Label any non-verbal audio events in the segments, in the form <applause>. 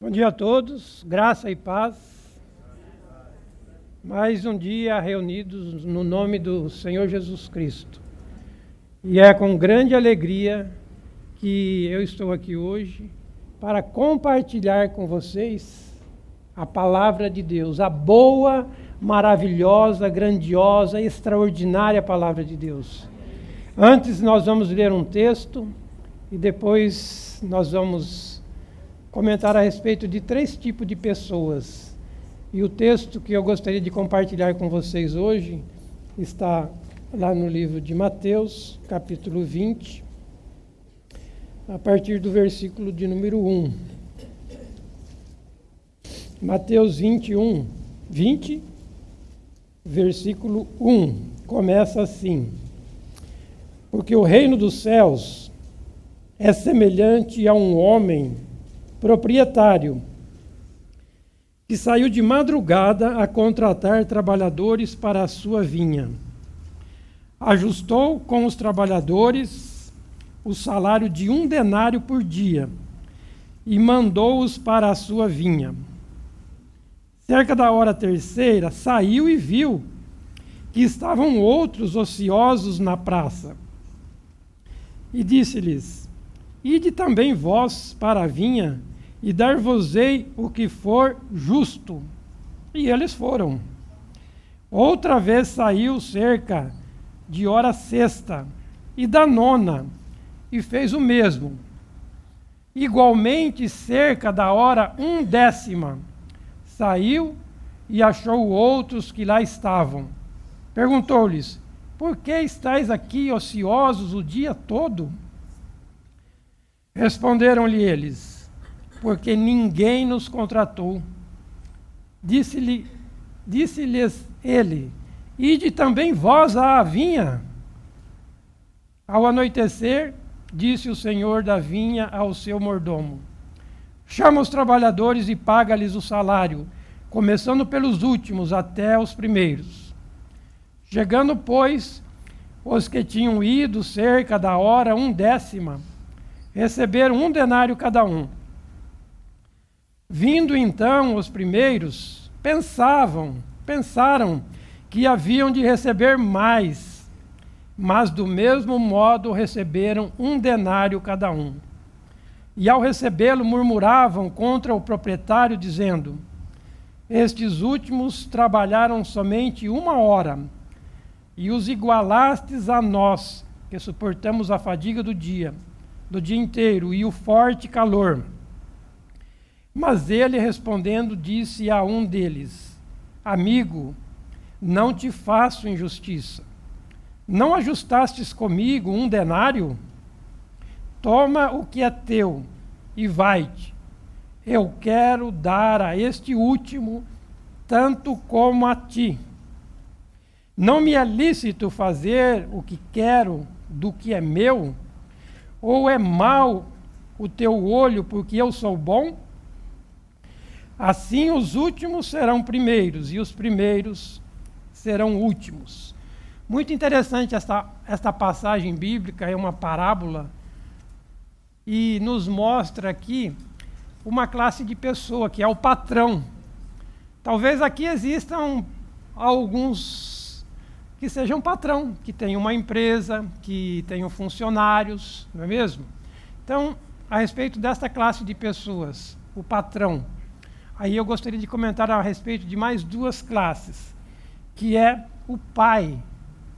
Bom dia a todos, graça e paz. Mais um dia reunidos no nome do Senhor Jesus Cristo. E é com grande alegria que eu estou aqui hoje para compartilhar com vocês a palavra de Deus, a boa, maravilhosa, grandiosa, extraordinária palavra de Deus. Antes nós vamos ler um texto e depois nós vamos comentar a respeito de três tipos de pessoas. E o texto que eu gostaria de compartilhar com vocês hoje está lá no livro de Mateus, capítulo 20, a partir do versículo de número 1. Mateus 21, 20, versículo 1. Começa assim: Porque o reino dos céus é semelhante a um homem proprietário, que saiu de madrugada a contratar trabalhadores para a sua vinha. Ajustou com os trabalhadores o salário de um denário por dia e mandou-os para a sua vinha. Cerca da hora terceira, saiu e viu que estavam outros ociosos na praça. E disse-lhes: Ide também vós para a vinha, e dar-vos-ei o que for justo. E eles foram. Outra vez saiu cerca de hora sexta e da nona, e fez o mesmo. Igualmente, cerca da hora um décima, saiu e achou outros que lá estavam. Perguntou-lhes: Por que estáis aqui ociosos o dia todo? Responderam-lhe eles: porque ninguém nos contratou. Disse-lhe, disse-lhes ele: Ide também vós à vinha. Ao anoitecer, disse o senhor da vinha ao seu mordomo: Chama os trabalhadores e paga-lhes o salário, começando pelos últimos até os primeiros. Chegando, pois, os que tinham ido cerca da hora um décima, receberam um denário cada um. Vindo então os primeiros, pensavam, pensaram que haviam de receber mais, mas do mesmo modo receberam um denário cada um. E ao recebê-lo murmuravam contra o proprietário, dizendo: Estes últimos trabalharam somente uma hora, e os igualastes a nós, que suportamos a fadiga do dia, do dia inteiro e o forte calor. Mas ele respondendo disse a um deles: Amigo, não te faço injustiça. Não ajustastes comigo um denário? Toma o que é teu e vai-te. Eu quero dar a este último tanto como a ti. Não me é lícito fazer o que quero do que é meu? Ou é mau o teu olho porque eu sou bom? Assim os últimos serão primeiros e os primeiros serão últimos. Muito interessante esta, esta passagem bíblica, é uma parábola, e nos mostra aqui uma classe de pessoa, que é o patrão. Talvez aqui existam alguns que sejam patrão, que tenham uma empresa, que tenham funcionários, não é mesmo? Então, a respeito desta classe de pessoas, o patrão. Aí eu gostaria de comentar a respeito de mais duas classes, que é o pai.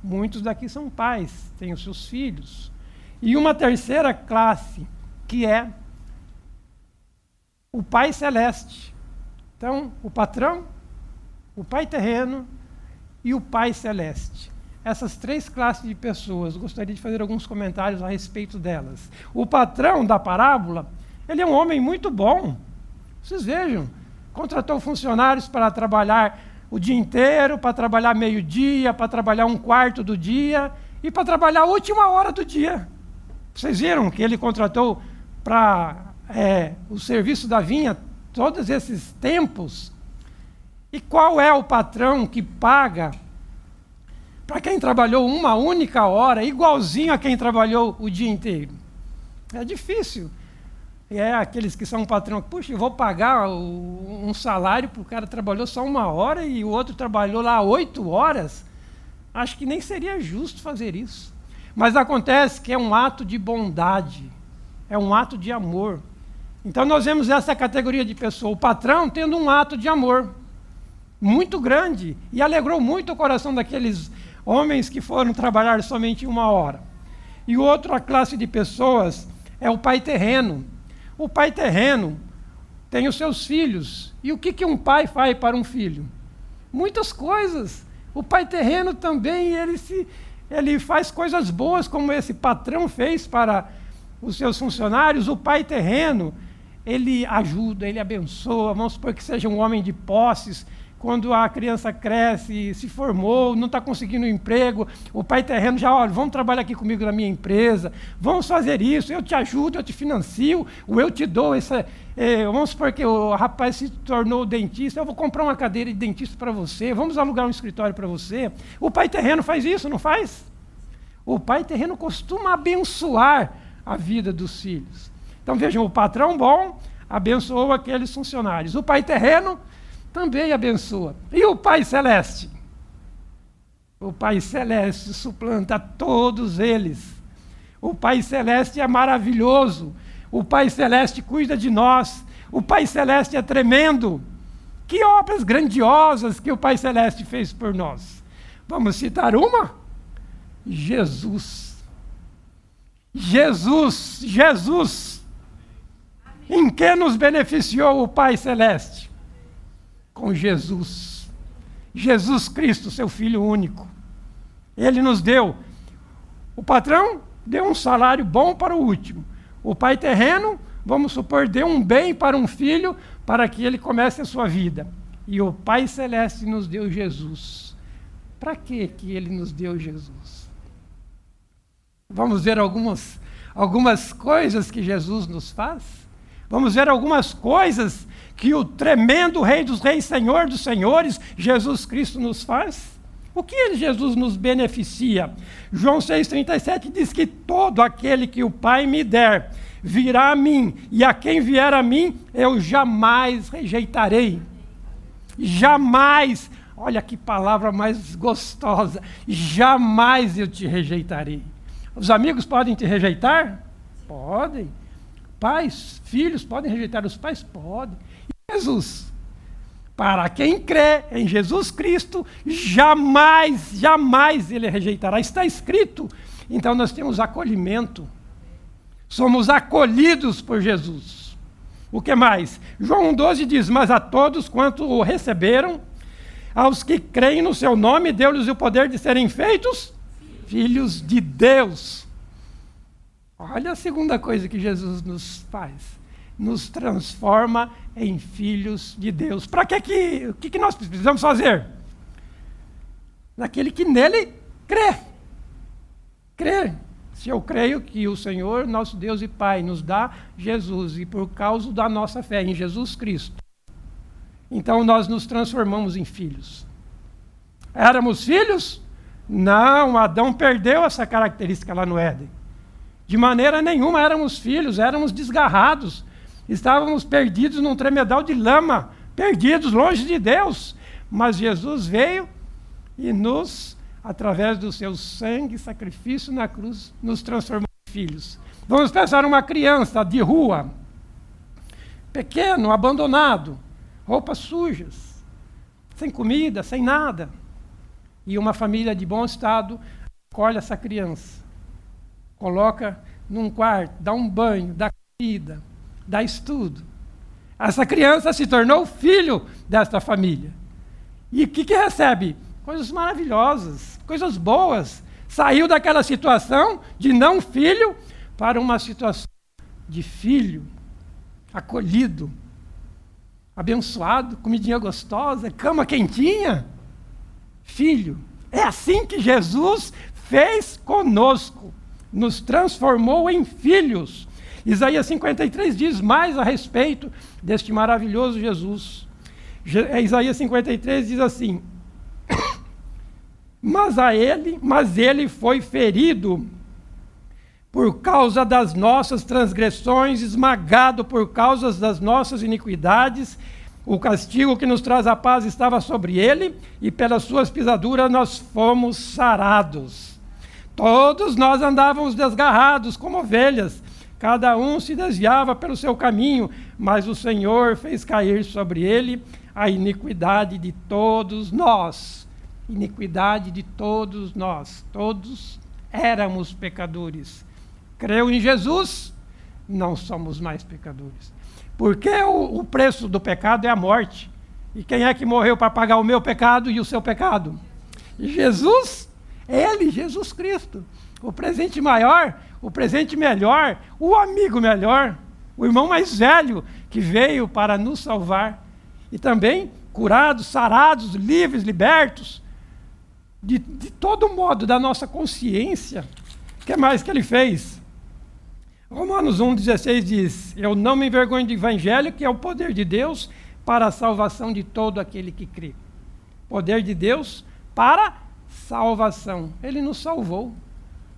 Muitos daqui são pais, têm os seus filhos. E uma terceira classe, que é o pai celeste. Então, o patrão, o pai terreno e o pai celeste. Essas três classes de pessoas, gostaria de fazer alguns comentários a respeito delas. O patrão da parábola, ele é um homem muito bom. Vocês vejam, contratou funcionários para trabalhar o dia inteiro, para trabalhar meio-dia, para trabalhar um quarto do dia e para trabalhar a última hora do dia. Vocês viram que ele contratou para é, o serviço da vinha todos esses tempos? E qual é o patrão que paga para quem trabalhou uma única hora, igualzinho a quem trabalhou o dia inteiro? É difícil. É aqueles que são patrão, puxa, eu vou pagar um salário para o cara trabalhou só uma hora e o outro trabalhou lá oito horas. Acho que nem seria justo fazer isso. Mas acontece que é um ato de bondade, é um ato de amor. Então nós vemos essa categoria de pessoa, o patrão tendo um ato de amor muito grande e alegrou muito o coração daqueles homens que foram trabalhar somente uma hora. E outra classe de pessoas é o pai terreno. O pai terreno tem os seus filhos. E o que, que um pai faz para um filho? Muitas coisas. O pai terreno também, ele, se, ele faz coisas boas, como esse patrão fez para os seus funcionários. O pai terreno, ele ajuda, ele abençoa. Vamos supor que seja um homem de posses, quando a criança cresce, se formou, não está conseguindo um emprego, o pai terreno já, olha, vamos trabalhar aqui comigo na minha empresa, vamos fazer isso, eu te ajudo, eu te financio, ou eu te dou essa. É, vamos supor que o rapaz se tornou dentista, eu vou comprar uma cadeira de dentista para você, vamos alugar um escritório para você. O pai terreno faz isso, não faz? O pai terreno costuma abençoar a vida dos filhos. Então vejam, o patrão bom abençoou aqueles funcionários. O pai terreno também abençoa. E o Pai Celeste? O Pai Celeste suplanta todos eles. O Pai Celeste é maravilhoso. O Pai Celeste cuida de nós. O Pai Celeste é tremendo. Que obras grandiosas que o Pai Celeste fez por nós. Vamos citar uma? Jesus. Jesus, Jesus. Em que nos beneficiou o Pai Celeste? Com Jesus. Jesus Cristo, seu Filho único. Ele nos deu. O patrão deu um salário bom para o último. O pai terreno, vamos supor, deu um bem para um filho para que ele comece a sua vida. E o Pai Celeste nos deu Jesus. Para que que ele nos deu Jesus? Vamos ver algumas, algumas coisas que Jesus nos faz? Vamos ver algumas coisas que o tremendo Rei dos Reis, Senhor dos Senhores, Jesus Cristo nos faz? O que Jesus nos beneficia? João 6,37 diz que todo aquele que o Pai me der virá a mim, e a quem vier a mim eu jamais rejeitarei. Jamais, olha que palavra mais gostosa, jamais eu te rejeitarei. Os amigos podem te rejeitar? Podem. Pais, filhos podem rejeitar os pais? Podem. Jesus. Para quem crê em Jesus Cristo, jamais, jamais ele rejeitará. Está escrito. Então nós temos acolhimento. Somos acolhidos por Jesus. O que mais? João 12 diz: Mas a todos quanto o receberam, aos que creem no seu nome, deu-lhes o poder de serem feitos filhos de Deus. Olha a segunda coisa que Jesus nos faz nos transforma em filhos de Deus. Para que, que, o que, que nós precisamos fazer? Naquele que nele crê. Crê. Se eu creio que o Senhor, nosso Deus e Pai, nos dá Jesus, e por causa da nossa fé em Jesus Cristo, então nós nos transformamos em filhos. Éramos filhos? Não, Adão perdeu essa característica lá no Éden. De maneira nenhuma éramos filhos, éramos desgarrados, Estávamos perdidos num tremedal de lama, perdidos longe de Deus. Mas Jesus veio e nos, através do seu sangue, sacrifício na cruz, nos transformou em filhos. Vamos pensar uma criança de rua, pequeno, abandonado, roupas sujas, sem comida, sem nada. E uma família de bom estado acolhe essa criança, coloca num quarto, dá um banho, dá comida, dá estudo. Essa criança se tornou filho desta família. E o que, que recebe? Coisas maravilhosas, coisas boas. Saiu daquela situação de não filho para uma situação de filho, acolhido, abençoado, comidinha gostosa, cama quentinha. Filho. É assim que Jesus fez conosco, nos transformou em filhos. Isaías 53 diz mais a respeito deste maravilhoso Jesus. É, Isaías 53 diz assim: <coughs> Mas a ele, mas ele foi ferido por causa das nossas transgressões, esmagado por causa das nossas iniquidades. O castigo que nos traz a paz estava sobre ele, e pelas suas pisaduras nós fomos sarados. Todos nós andávamos desgarrados como ovelhas, cada um se desviava pelo seu caminho, mas o Senhor fez cair sobre ele a iniquidade de todos nós. Iniquidade de todos nós. Todos éramos pecadores creu em Jesus, não somos mais pecadores. Porque o, o preço do pecado é a morte. E quem é que morreu para pagar o meu pecado e o seu pecado? Jesus, Ele, Jesus Cristo. O presente maior, o presente melhor, o amigo melhor, o irmão mais velho que veio para nos salvar. E também curados, sarados, livres, libertos, de, de todo modo da nossa consciência. O que mais que ele fez? Romanos 1,16 diz: Eu não me envergonho do Evangelho, que é o poder de Deus para a salvação de todo aquele que crê. Poder de Deus para salvação. Ele nos salvou.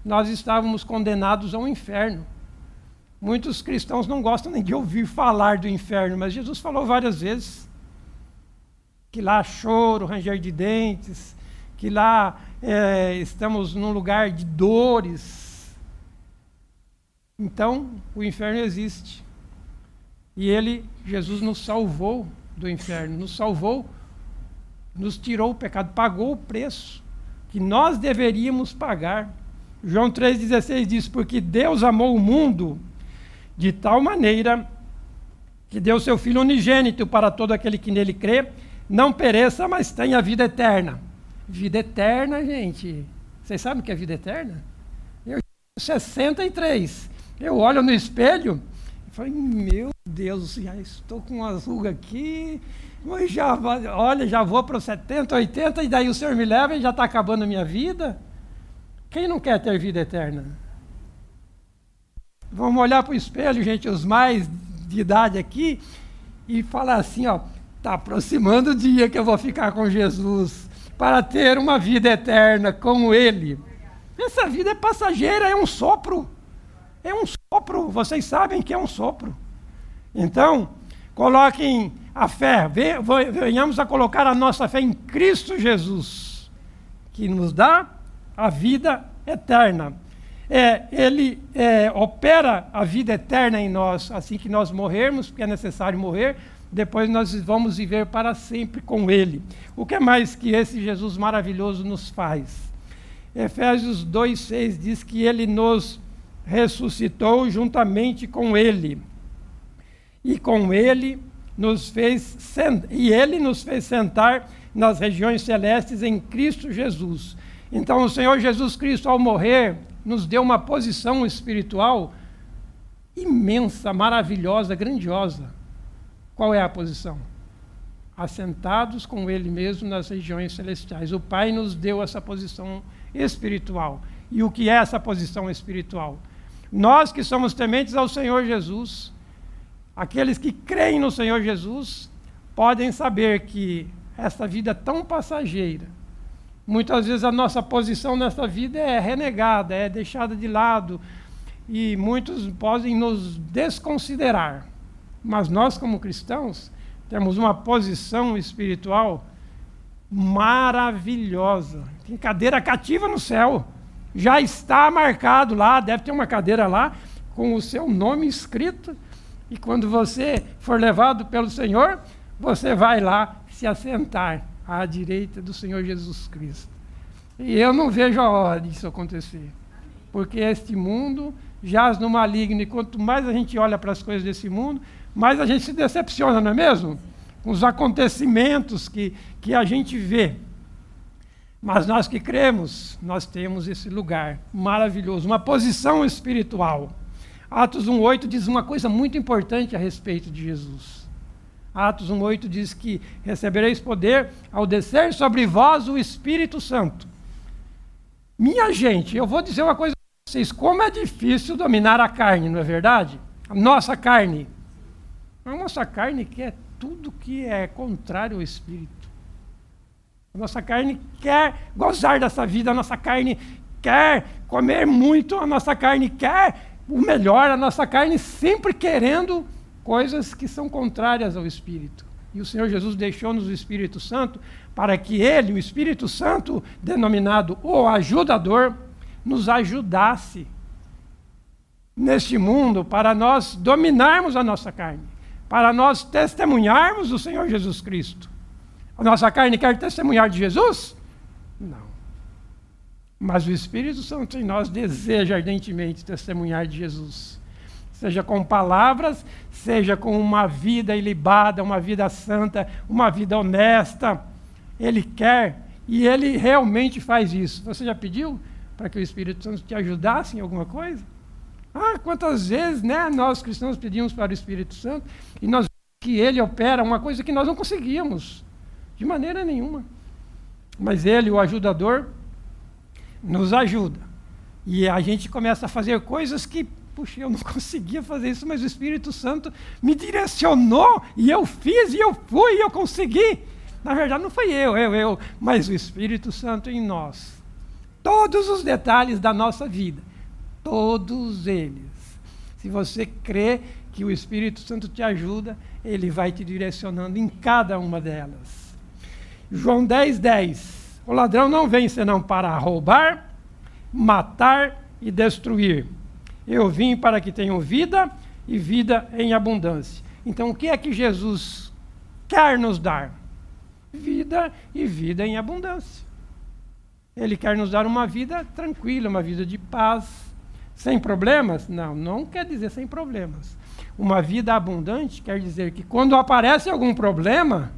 Nós estávamos condenados ao inferno. Muitos cristãos não gostam nem de ouvir falar do inferno, mas Jesus falou várias vezes que lá choro, ranger de dentes, que lá é, estamos num lugar de dores, então, o inferno existe. E ele, Jesus, nos salvou do inferno, nos salvou, nos tirou o pecado, pagou o preço que nós deveríamos pagar. João 3,16 diz: Porque Deus amou o mundo de tal maneira que deu seu Filho unigênito para todo aquele que nele crê, não pereça, mas tenha vida eterna. Vida eterna, gente. Vocês sabem o que é vida eterna? Eu 63. Eu olho no espelho e falo, meu Deus, já estou com uma ruga aqui, mas já, olha, já vou para os 70, 80, e daí o Senhor me leva e já está acabando a minha vida. Quem não quer ter vida eterna? Vamos olhar para o espelho, gente, os mais de idade aqui, e falar assim, ó, está aproximando o dia que eu vou ficar com Jesus, para ter uma vida eterna com Ele. Essa vida é passageira, é um sopro. É um sopro, vocês sabem que é um sopro. Então, coloquem a fé, venhamos a colocar a nossa fé em Cristo Jesus, que nos dá a vida eterna. É, ele é, opera a vida eterna em nós, assim que nós morrermos, porque é necessário morrer, depois nós vamos viver para sempre com Ele. O que mais que esse Jesus maravilhoso nos faz? Efésios 2,6 diz que Ele nos ressuscitou juntamente com ele. E com ele nos fez e ele nos fez sentar nas regiões celestes em Cristo Jesus. Então o Senhor Jesus Cristo ao morrer nos deu uma posição espiritual imensa, maravilhosa, grandiosa. Qual é a posição? Assentados com ele mesmo nas regiões celestiais. O Pai nos deu essa posição espiritual. E o que é essa posição espiritual? Nós que somos tementes ao Senhor Jesus, aqueles que creem no Senhor Jesus, podem saber que esta vida tão passageira, muitas vezes a nossa posição nesta vida é renegada, é deixada de lado, e muitos podem nos desconsiderar. Mas nós, como cristãos, temos uma posição espiritual maravilhosa. Tem cadeira cativa no céu já está marcado lá, deve ter uma cadeira lá com o seu nome escrito. E quando você for levado pelo Senhor, você vai lá se assentar à direita do Senhor Jesus Cristo. E eu não vejo a hora disso acontecer. Porque este mundo jaz no maligno, e quanto mais a gente olha para as coisas desse mundo, mais a gente se decepciona, não é mesmo? Com os acontecimentos que, que a gente vê. Mas nós que cremos, nós temos esse lugar maravilhoso, uma posição espiritual. Atos 1,8 diz uma coisa muito importante a respeito de Jesus. Atos 1,8 diz que recebereis poder ao descer sobre vós o Espírito Santo. Minha gente, eu vou dizer uma coisa para vocês: como é difícil dominar a carne, não é verdade? A nossa carne. A nossa carne quer tudo que é contrário ao Espírito. A nossa carne quer gozar dessa vida, a nossa carne quer comer muito, a nossa carne quer o melhor, a nossa carne sempre querendo coisas que são contrárias ao Espírito. E o Senhor Jesus deixou-nos o Espírito Santo para que Ele, o Espírito Santo, denominado o ajudador, nos ajudasse neste mundo para nós dominarmos a nossa carne, para nós testemunharmos o Senhor Jesus Cristo. A nossa carne quer testemunhar de Jesus? Não. Mas o Espírito Santo em nós deseja ardentemente testemunhar de Jesus. Seja com palavras, seja com uma vida ilibada, uma vida santa, uma vida honesta, ele quer e ele realmente faz isso. Você já pediu para que o Espírito Santo te ajudasse em alguma coisa? Ah, quantas vezes, né, nós cristãos pedimos para o Espírito Santo e nós que ele opera uma coisa que nós não conseguíamos de maneira nenhuma. Mas ele, o ajudador, nos ajuda. E a gente começa a fazer coisas que, puxa, eu não <laughs> conseguia fazer isso, mas o Espírito Santo me direcionou e eu fiz e eu fui e eu consegui. Na verdade, não foi eu, eu, eu, mas o Espírito Santo em nós. Todos os detalhes da nossa vida, todos eles. Se você crê que o Espírito Santo te ajuda, ele vai te direcionando em cada uma delas. João 10, 10. O ladrão não vem senão para roubar, matar e destruir. Eu vim para que tenham vida e vida em abundância. Então, o que é que Jesus quer nos dar? vida e vida em abundância. Ele quer nos dar uma vida tranquila, uma vida de paz, sem problemas? Não, não quer dizer sem problemas. Uma vida abundante quer dizer que quando aparece algum problema,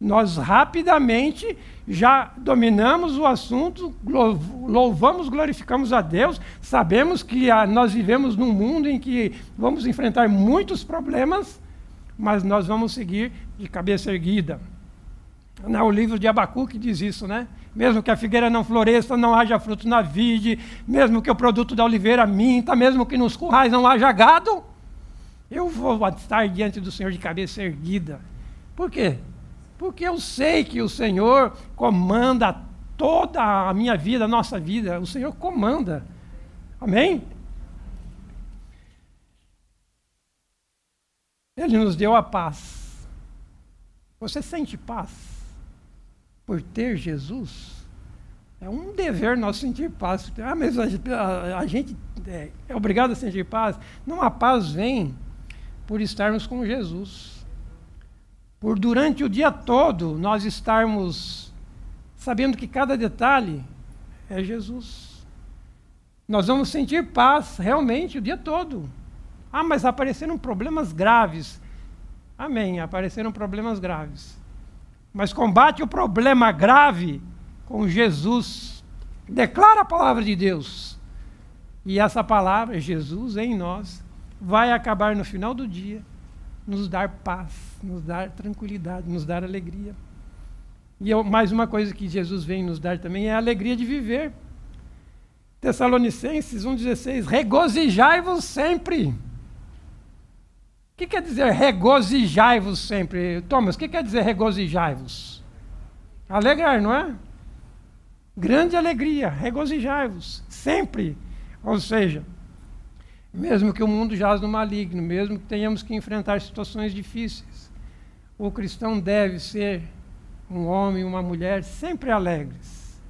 nós rapidamente já dominamos o assunto, louvamos, glorificamos a Deus, sabemos que nós vivemos num mundo em que vamos enfrentar muitos problemas, mas nós vamos seguir de cabeça erguida. Não, o livro de Abacuque diz isso, né? Mesmo que a figueira não floresça, não haja frutos na vide, mesmo que o produto da oliveira minta, mesmo que nos currais não haja gado, eu vou estar diante do Senhor de cabeça erguida. Por quê? Porque eu sei que o Senhor comanda toda a minha vida, a nossa vida. O Senhor comanda. Amém? Ele nos deu a paz. Você sente paz por ter Jesus? É um dever nós sentir paz. Ah, mas a, a, a gente é, é obrigado a sentir paz. Não, a paz vem por estarmos com Jesus. Por durante o dia todo nós estarmos sabendo que cada detalhe é Jesus. Nós vamos sentir paz realmente o dia todo. Ah, mas apareceram problemas graves. Amém, apareceram problemas graves. Mas combate o problema grave com Jesus. Declara a palavra de Deus. E essa palavra, Jesus em nós, vai acabar no final do dia, nos dar paz, nos dar tranquilidade, nos dar alegria. E eu, mais uma coisa que Jesus vem nos dar também é a alegria de viver. Tessalonicenses 1,16: Regozijai-vos sempre que quer dizer regozijai-vos sempre? Thomas, o que quer dizer regozijai-vos? Alegrar, não é? Grande alegria, regozijai-vos, sempre. Ou seja, mesmo que o mundo jaz no maligno, mesmo que tenhamos que enfrentar situações difíceis, o cristão deve ser um homem uma mulher sempre alegres,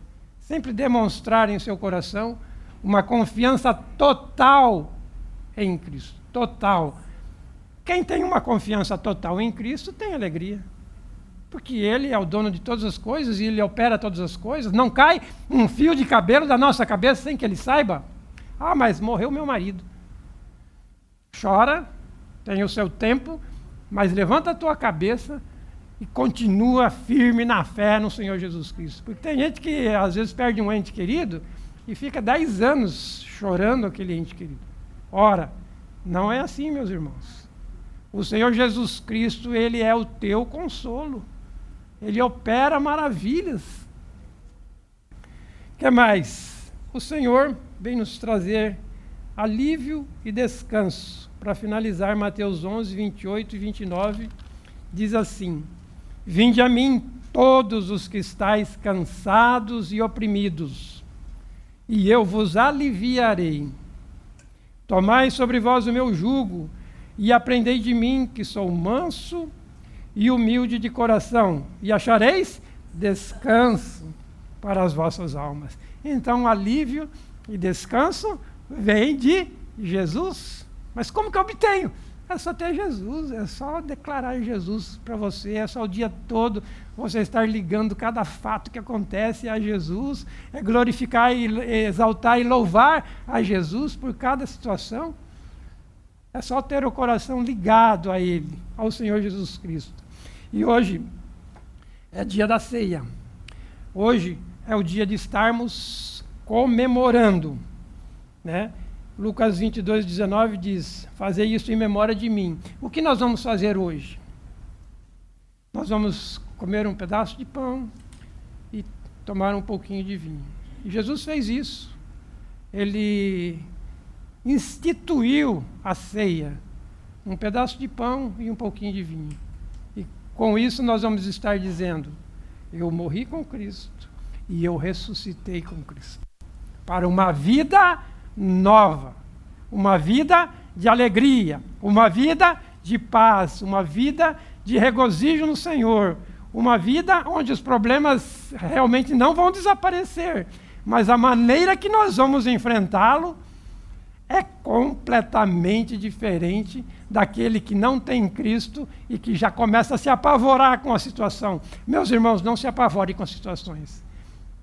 sempre demonstrar em seu coração uma confiança total em Cristo, total quem tem uma confiança total em Cristo tem alegria. Porque Ele é o dono de todas as coisas e Ele opera todas as coisas. Não cai um fio de cabelo da nossa cabeça sem que Ele saiba. Ah, mas morreu meu marido. Chora, tem o seu tempo, mas levanta a tua cabeça e continua firme na fé no Senhor Jesus Cristo. Porque tem gente que às vezes perde um ente querido e fica dez anos chorando aquele ente querido. Ora, não é assim, meus irmãos. O Senhor Jesus Cristo, Ele é o teu consolo. Ele opera maravilhas. O que mais? O Senhor vem nos trazer alívio e descanso. Para finalizar, Mateus 11, 28 e 29, diz assim: Vinde a mim, todos os que estáis cansados e oprimidos, e eu vos aliviarei. Tomai sobre vós o meu jugo e aprendei de mim, que sou manso e humilde de coração, e achareis descanso para as vossas almas. Então, alívio e descanso vem de Jesus. Mas como que eu obtenho? É só ter Jesus, é só declarar Jesus para você, é só o dia todo você estar ligando cada fato que acontece a Jesus, é glorificar e exaltar e louvar a Jesus por cada situação. É só ter o coração ligado a Ele, ao Senhor Jesus Cristo. E hoje é dia da ceia. Hoje é o dia de estarmos comemorando, né? Lucas 22, 19 diz: Fazer isso em memória de mim. O que nós vamos fazer hoje? Nós vamos comer um pedaço de pão e tomar um pouquinho de vinho. E Jesus fez isso. Ele instituiu a ceia, um pedaço de pão e um pouquinho de vinho. E com isso nós vamos estar dizendo: Eu morri com Cristo e eu ressuscitei com Cristo. Para uma vida nova, uma vida de alegria, uma vida de paz, uma vida de regozijo no Senhor, uma vida onde os problemas realmente não vão desaparecer, mas a maneira que nós vamos enfrentá-lo é completamente diferente daquele que não tem Cristo e que já começa a se apavorar com a situação. Meus irmãos, não se apavorem com as situações.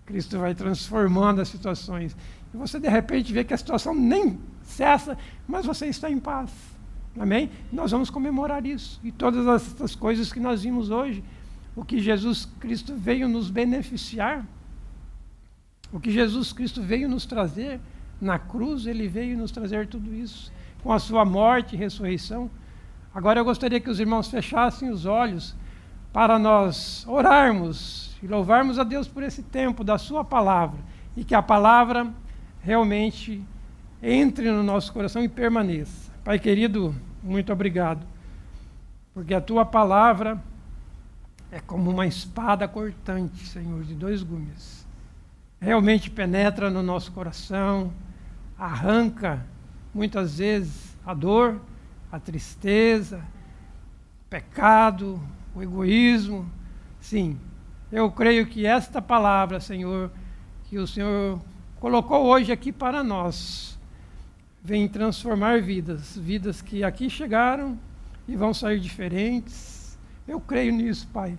Cristo vai transformando as situações. E você de repente vê que a situação nem cessa, mas você está em paz. Amém? Nós vamos comemorar isso. E todas essas coisas que nós vimos hoje, o que Jesus Cristo veio nos beneficiar, o que Jesus Cristo veio nos trazer na cruz, ele veio nos trazer tudo isso, com a sua morte e ressurreição. Agora eu gostaria que os irmãos fechassem os olhos para nós orarmos e louvarmos a Deus por esse tempo da Sua palavra e que a palavra realmente entre no nosso coração e permaneça. Pai querido, muito obrigado, porque a Tua palavra é como uma espada cortante, Senhor, de dois gumes. Realmente penetra no nosso coração, arranca muitas vezes a dor, a tristeza, o pecado, o egoísmo. Sim, eu creio que esta palavra, Senhor, que o Senhor colocou hoje aqui para nós, vem transformar vidas, vidas que aqui chegaram e vão sair diferentes. Eu creio nisso, Pai,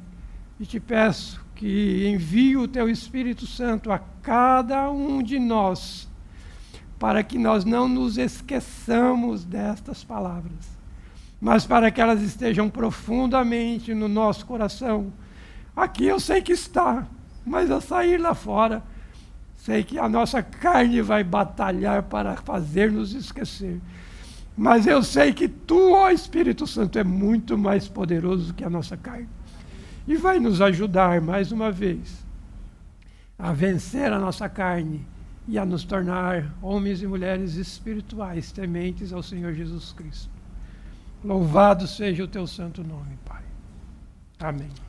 e te peço que envie o teu Espírito Santo a cada um de nós, para que nós não nos esqueçamos destas palavras, mas para que elas estejam profundamente no nosso coração. Aqui eu sei que está, mas a sair lá fora, sei que a nossa carne vai batalhar para fazer-nos esquecer. Mas eu sei que tu, ó Espírito Santo, é muito mais poderoso que a nossa carne. E vai nos ajudar mais uma vez a vencer a nossa carne e a nos tornar homens e mulheres espirituais, tementes ao Senhor Jesus Cristo. Louvado seja o teu santo nome, Pai. Amém.